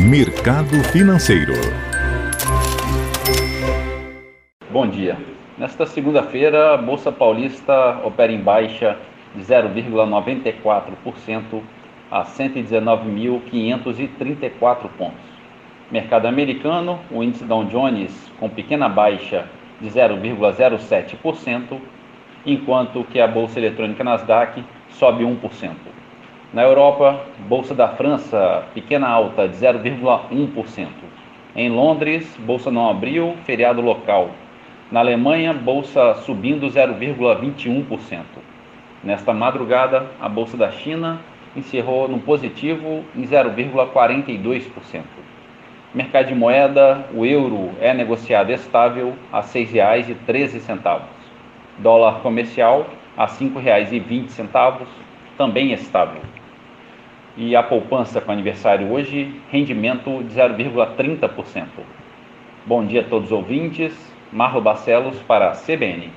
Mercado Financeiro. Bom dia. Nesta segunda-feira, a Bolsa Paulista opera em baixa de 0,94% a 119.534 pontos. Mercado americano, o índice Dow Jones com pequena baixa de 0,07%, enquanto que a bolsa eletrônica Nasdaq sobe 1%. Na Europa, bolsa da França, pequena alta de 0,1%. Em Londres, bolsa não abriu, feriado local. Na Alemanha, bolsa subindo 0,21%. Nesta madrugada, a bolsa da China encerrou no positivo em 0,42%. Mercado de moeda, o euro é negociado estável a R$ 6,13. Dólar comercial a R$ 5,20, também estável. E a poupança com aniversário hoje, rendimento de 0,30%. Bom dia a todos os ouvintes. Marlo Barcelos para a CBN.